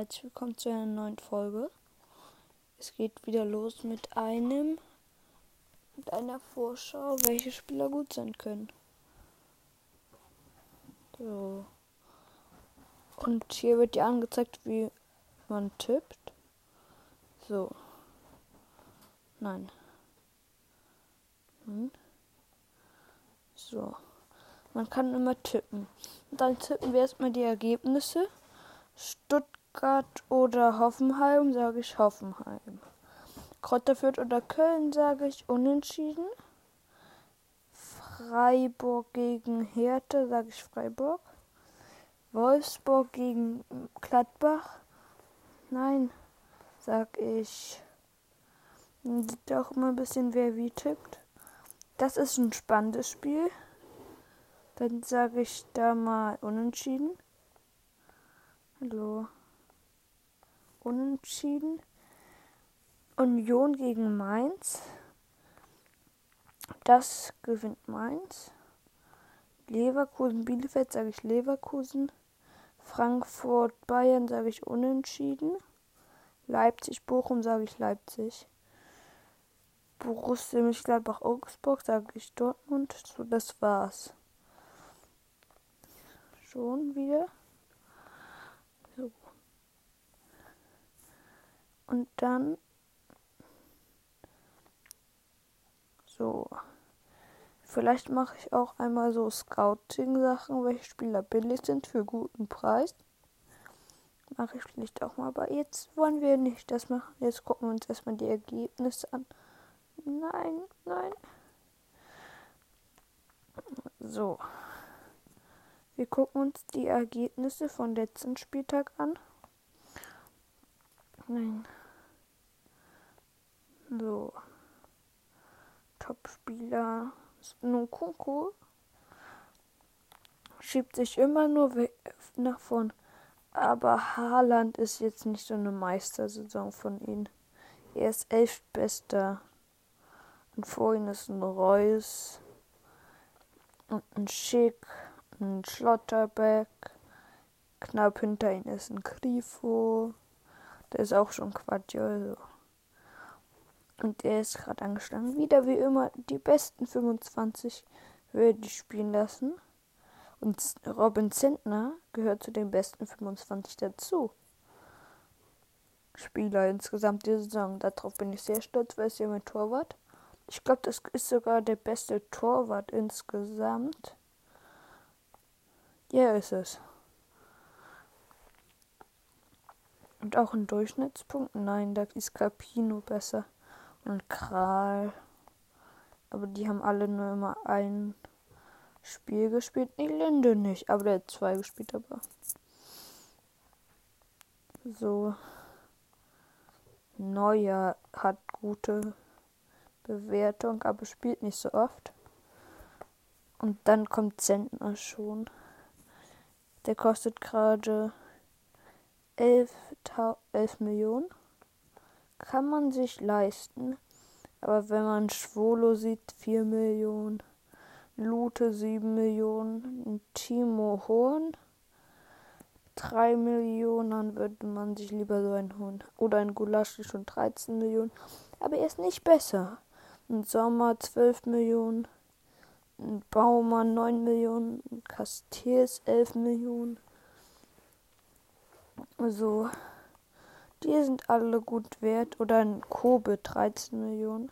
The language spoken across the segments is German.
herzlich willkommen zu einer neuen Folge. Es geht wieder los mit einem, mit einer Vorschau, welche Spieler gut sein können. So. Und hier wird dir angezeigt, wie man tippt. So. Nein. Hm. So. Man kann immer tippen. Und dann tippen wir erstmal die Ergebnisse. Stuttgart oder Hoffenheim, sage ich Hoffenheim. Kräuterfürth oder Köln, sage ich Unentschieden. Freiburg gegen Hertha, sage ich Freiburg. Wolfsburg gegen Gladbach. Nein, sag ich. Sieht auch immer ein bisschen, wer wie tippt. Das ist ein spannendes Spiel. Dann sage ich da mal unentschieden. Hallo. Unentschieden. Union gegen Mainz. Das gewinnt Mainz. Leverkusen, Bielefeld sage ich Leverkusen. Frankfurt, Bayern sage ich unentschieden. Leipzig, Bochum sage ich Leipzig. Borussia Mönchengladbach, Augsburg sage ich Dortmund. So, das war's. Schon wieder. Und dann so. Vielleicht mache ich auch einmal so Scouting-Sachen, welche Spieler billig sind für guten Preis. Mache ich vielleicht auch mal. Aber jetzt wollen wir nicht das machen. Jetzt gucken wir uns erstmal die Ergebnisse an. Nein, nein. So. Wir gucken uns die Ergebnisse von letzten Spieltag an. Nein. So. Top-Spieler. Nukunku schiebt sich immer nur nach vorn. Aber Haaland ist jetzt nicht so eine Meistersaison von ihm. Er ist elf bester. Und vor ihm ist ein Reus und ein Schick, ein Schlotterbeck. Knapp hinter ihm ist ein Grifo. Der ist auch schon Quadjol. Und der ist gerade angeschlagen. Wieder wie immer die besten 25 würde ich spielen lassen. Und Robin Zentner gehört zu den besten 25 dazu. Spieler insgesamt diese Saison. Darauf bin ich sehr stolz, weil es ja mein Torwart. Ich glaube, das ist sogar der beste Torwart insgesamt. Ja, ist es. Und auch in Durchschnittspunkten? Nein, da ist Capino besser. Und Kral. Aber die haben alle nur immer ein Spiel gespielt. Nee, Linde nicht. Aber der hat zwei gespielt, aber. So. Neuer hat gute Bewertung, aber spielt nicht so oft. Und dann kommt Zentner schon. Der kostet gerade 11, 11 Millionen. Kann man sich leisten. Aber wenn man Schwolo sieht, 4 Millionen. Lute 7 Millionen. Timo Horn 3 Millionen. Dann würde man sich lieber so einen holen. Oder ein Gulaschi schon 13 Millionen. Aber er ist nicht besser. Ein Sommer 12 Millionen. Ein Baumann 9 Millionen. Ein Castells 11 Millionen. Also, die sind alle gut wert. Oder ein Kobe 13 Millionen.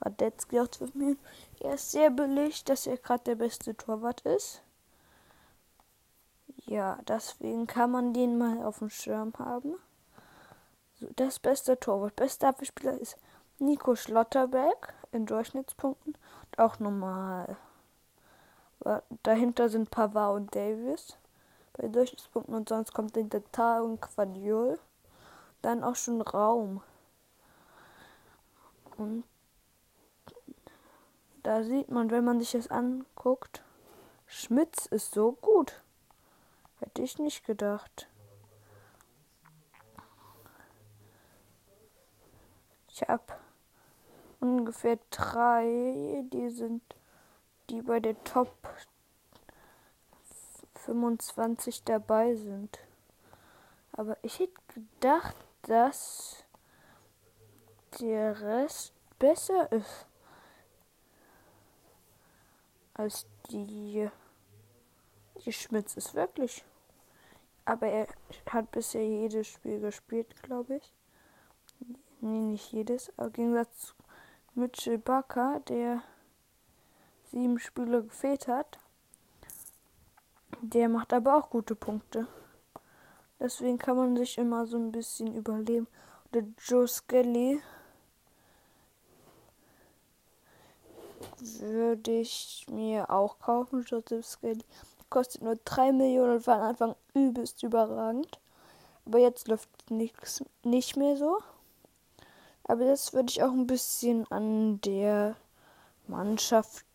Radetzky auch 12 Millionen. Er ist sehr billig, dass er gerade der beste Torwart ist. Ja, deswegen kann man den mal auf dem Schirm haben. So, das beste Torwart. Bester Abwehrspieler ist Nico Schlotterberg in Durchschnittspunkten und auch normal. Dahinter sind Pavard und Davis bei Durchschnittspunkten und sonst kommt hinter Tar und Quadiol. Dann auch schon Raum. Und da sieht man, wenn man sich das anguckt, Schmitz ist so gut. Hätte ich nicht gedacht. Ich habe ungefähr drei, die sind, die bei der Top 25 dabei sind. Aber ich hätte gedacht, dass der Rest besser ist als die. Die Schmitz ist wirklich. Aber er hat bisher jedes Spiel gespielt, glaube ich. Nee, nicht jedes. Aber im Gegensatz zu Mitchell Bakker, der sieben Spiele gefehlt hat. Der macht aber auch gute Punkte. Deswegen kann man sich immer so ein bisschen überleben. Der Joe Skelly würde ich mir auch kaufen. Joseph Skelly kostet nur 3 Millionen und war am Anfang übelst überragend. Aber jetzt läuft nichts nicht mehr so. Aber das würde ich auch ein bisschen an der Mannschaft.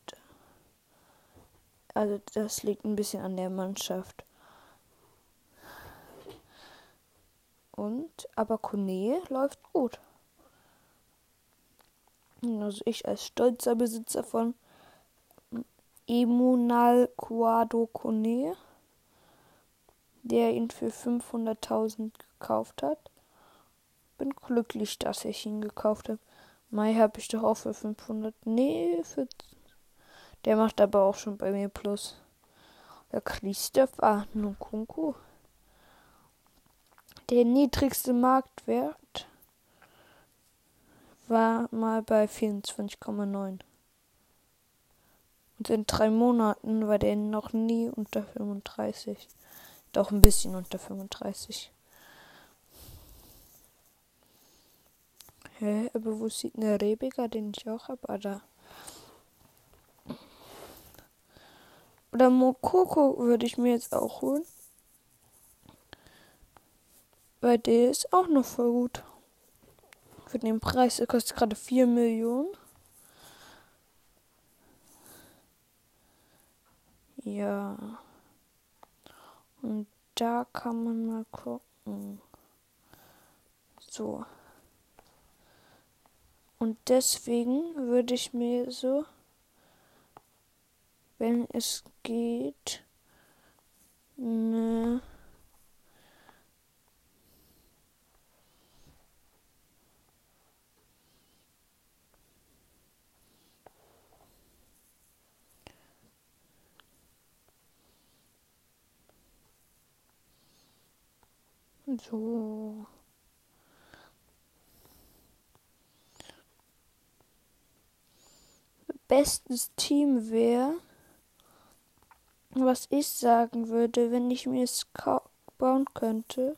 Also das liegt ein bisschen an der Mannschaft. Und aber Kone läuft gut. Also ich als stolzer Besitzer von Emunal Quado Kone, der ihn für 500.000 gekauft hat. Bin glücklich, dass ich ihn gekauft habe. Mai habe ich doch auch für 500. Nee, für. Der macht aber auch schon bei mir Plus. Der Christopher Nkunku. Der niedrigste Marktwert war mal bei 24,9. Und in drei Monaten war der noch nie unter 35. Doch ein bisschen unter 35. Hä, aber wo sieht eine Rebecca, den ich auch habe? Ah, da. Oder Mokoko würde ich mir jetzt auch holen. Weil der ist auch noch voll gut. Für den Preis, der kostet gerade 4 Millionen. Ja. Und da kann man mal gucken. So. Und deswegen würde ich mir so, wenn es geht, eine So. Bestes Team wäre, was ich sagen würde, wenn ich mir es bauen könnte.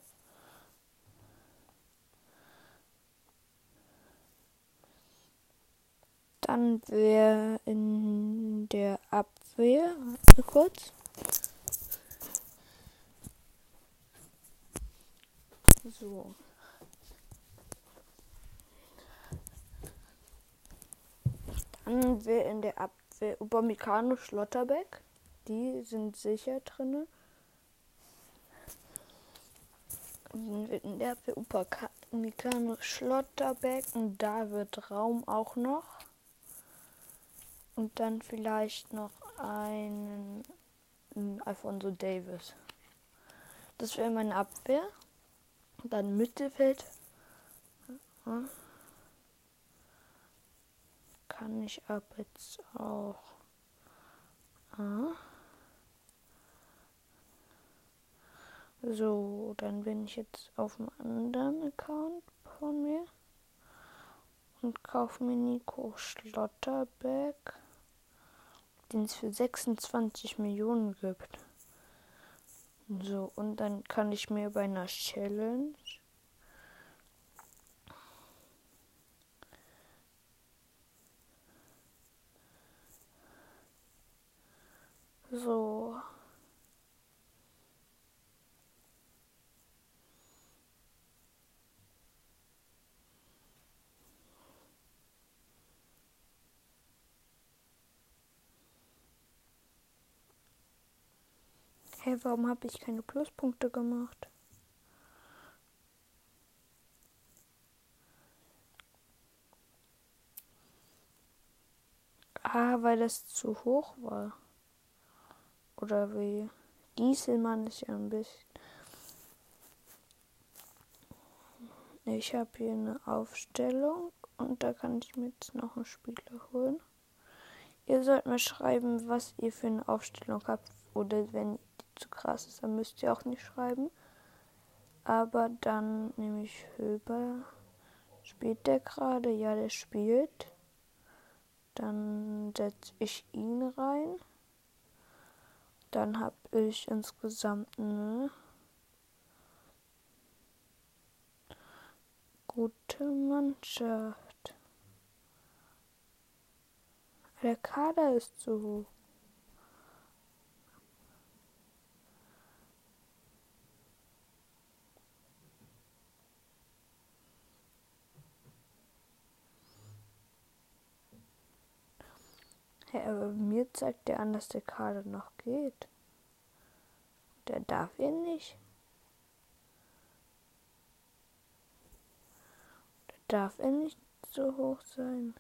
Dann wäre in der Abwehr, warte kurz. So. Dann wäre in der Abwehr Upamecano Schlotterbeck. Die sind sicher drin. In der Abwehr Upamecano Schlotterbeck. Und da wird Raum auch noch. Und dann vielleicht noch einen Alfonso Davis. Das wäre meine Abwehr. Dann Mittelfeld. Kann ich ab jetzt auch. So, dann bin ich jetzt auf einem anderen Account von mir und kaufe mir Nico Schlotterbeck, den es für 26 Millionen gibt. So, und dann kann ich mir bei einer Challenge so Hey, warum habe ich keine Pluspunkte gemacht? Ah, weil das zu hoch war. Oder wie? Gieselmann ist ja ein bisschen. Ich habe hier eine Aufstellung und da kann ich mir jetzt noch einen Spieler holen. Ihr sollt mir schreiben, was ihr für eine Aufstellung habt. Oder wenn die zu krass ist, dann müsst ihr auch nicht schreiben. Aber dann nehme ich Höber. Spielt der gerade? Ja, der spielt. Dann setze ich ihn rein. Dann habe ich insgesamt eine gute Mannschaft. Der Kader ist zu hoch. Ja, aber mir zeigt der an, dass der Kader noch geht. Der darf ihn nicht. Der darf er nicht so hoch sein.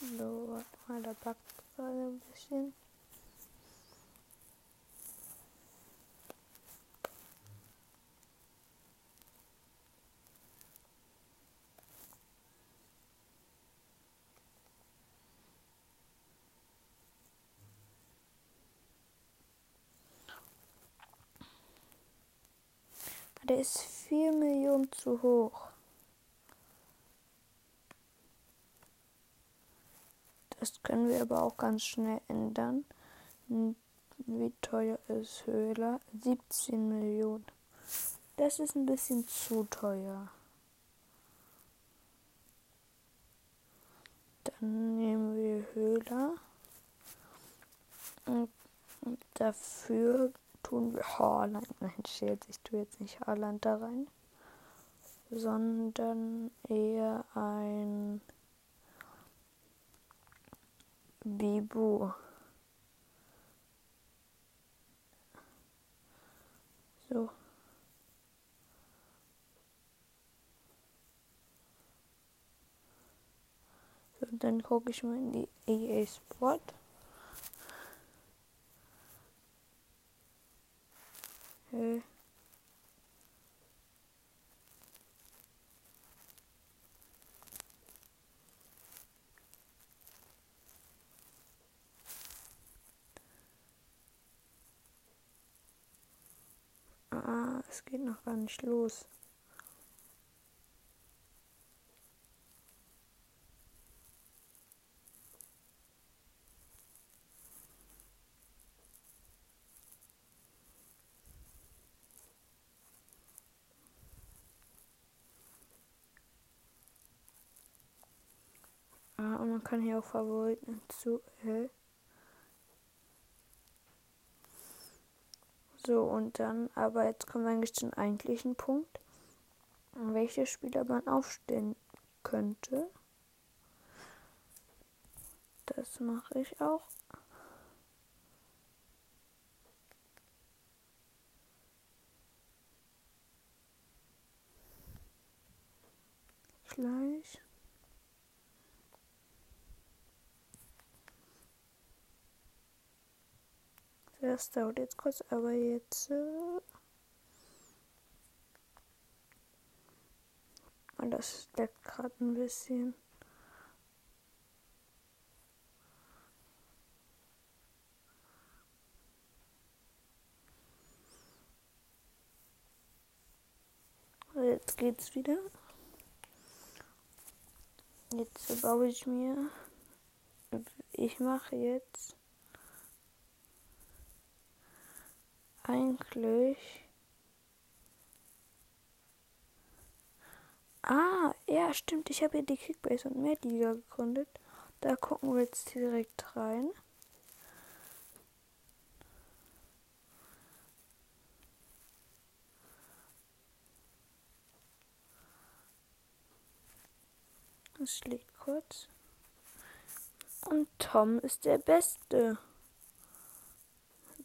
So, warte mal, da backt gerade ein bisschen. Der ist 4 Millionen zu hoch. Das können wir aber auch ganz schnell ändern. Wie teuer ist Höhler? 17 Millionen. Das ist ein bisschen zu teuer. Dann nehmen wir Höhler. Und dafür tun wir Haaland. Nein, Scherz, ich tue jetzt nicht Haaland da rein. Sondern eher ein Bibu. So. So, dann gucke ich mal in die EA Sport. Hey. Ah, es geht noch gar nicht los. Kann hier auch Favoriten zu. Äh. So, und dann, aber jetzt kommen wir eigentlich zum eigentlichen Punkt. Welche Spieler man aufstellen könnte. Das mache ich auch. Gleich. Das dauert jetzt kurz, aber jetzt. Äh und das leckt gerade ein bisschen. Jetzt geht's wieder. Jetzt baue ich mir. Ich mache jetzt eigentlich. Ah, ja, stimmt. Ich habe hier die Kickbase und Liga gegründet. Da gucken wir jetzt direkt rein. Das schlägt kurz. Und Tom ist der Beste.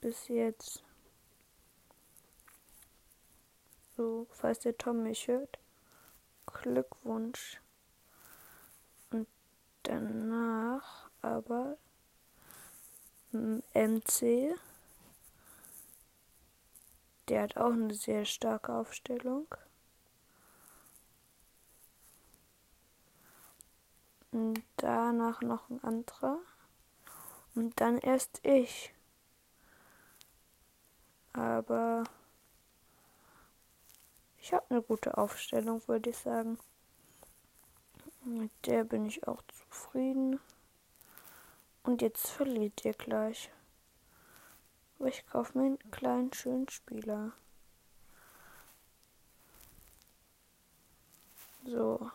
Bis jetzt. So, falls der Tom mich hört. Glückwunsch. Und danach aber MC Der hat auch eine sehr starke Aufstellung. Und danach noch ein anderer. Und dann erst ich. Aber ich habe eine gute Aufstellung, würde ich sagen. Mit der bin ich auch zufrieden. Und jetzt verliert ihr gleich. Aber ich kaufe mir einen kleinen schönen Spieler. So.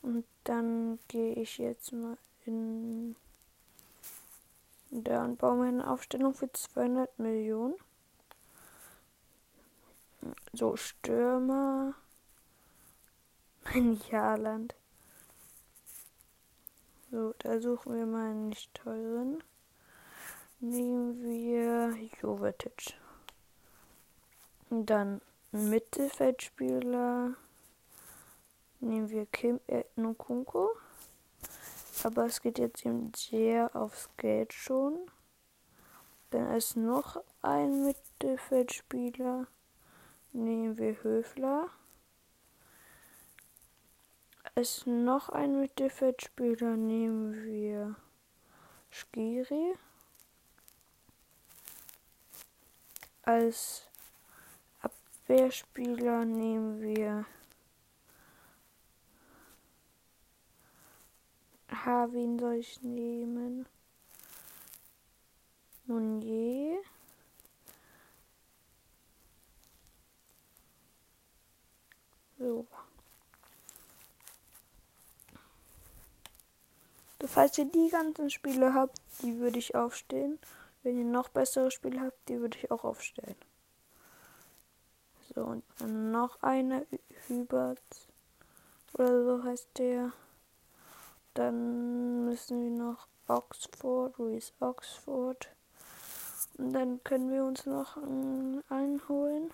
Und dann gehe ich jetzt mal in da und baue mir eine Aufstellung für 200 Millionen. So, Stürmer. Ein Jahrland. So, da suchen wir mal einen nicht teuren. Nehmen wir Jovetic. Dann Mittelfeldspieler nehmen wir Kim Nkunku. Aber es geht jetzt eben sehr aufs Geld schon. Dann ist noch ein Mittelfeldspieler. Nehmen wir Höfler. Ist noch ein Mittelfeldspieler. Nehmen wir Skiri. Als Abwehrspieler nehmen wir Ha, wen soll ich nehmen? Meunier. So. so. Falls ihr die ganzen Spiele habt, die würde ich aufstellen. Wenn ihr noch bessere Spiele habt, die würde ich auch aufstellen. So, und dann noch einer Hubert. Oder so heißt der. Dann müssen wir noch Oxford, Louis Oxford. Und dann können wir uns noch einen einholen.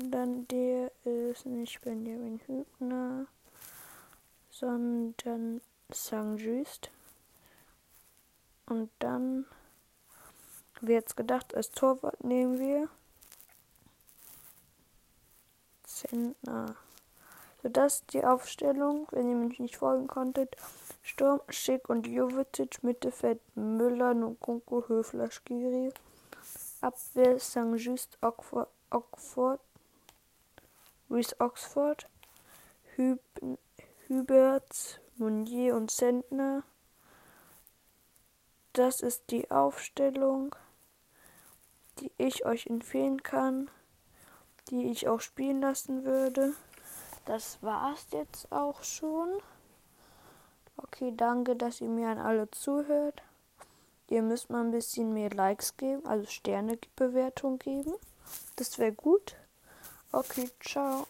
Und dann der ist nicht Benjamin Hübner, sondern St. Just. Und dann, wie jetzt gedacht, als Torwart nehmen wir Zentner. So, das ist die Aufstellung, wenn ihr mich nicht folgen konntet. Sturm, Schick und Jovetic, Mittelfeld Müller, Nkunku, Höfler, Skiri. Abwehr St. Just, Oxford, Reese Oxford, Hüb, Hubert, Munier und Sentner. Das ist die Aufstellung, die ich euch empfehlen kann, die ich auch spielen lassen würde das war's jetzt auch schon. Okay, danke, dass ihr mir an alle zuhört. Ihr müsst mal ein bisschen mehr Likes geben, also Sternebewertung geben. Das wäre gut. Okay, ciao.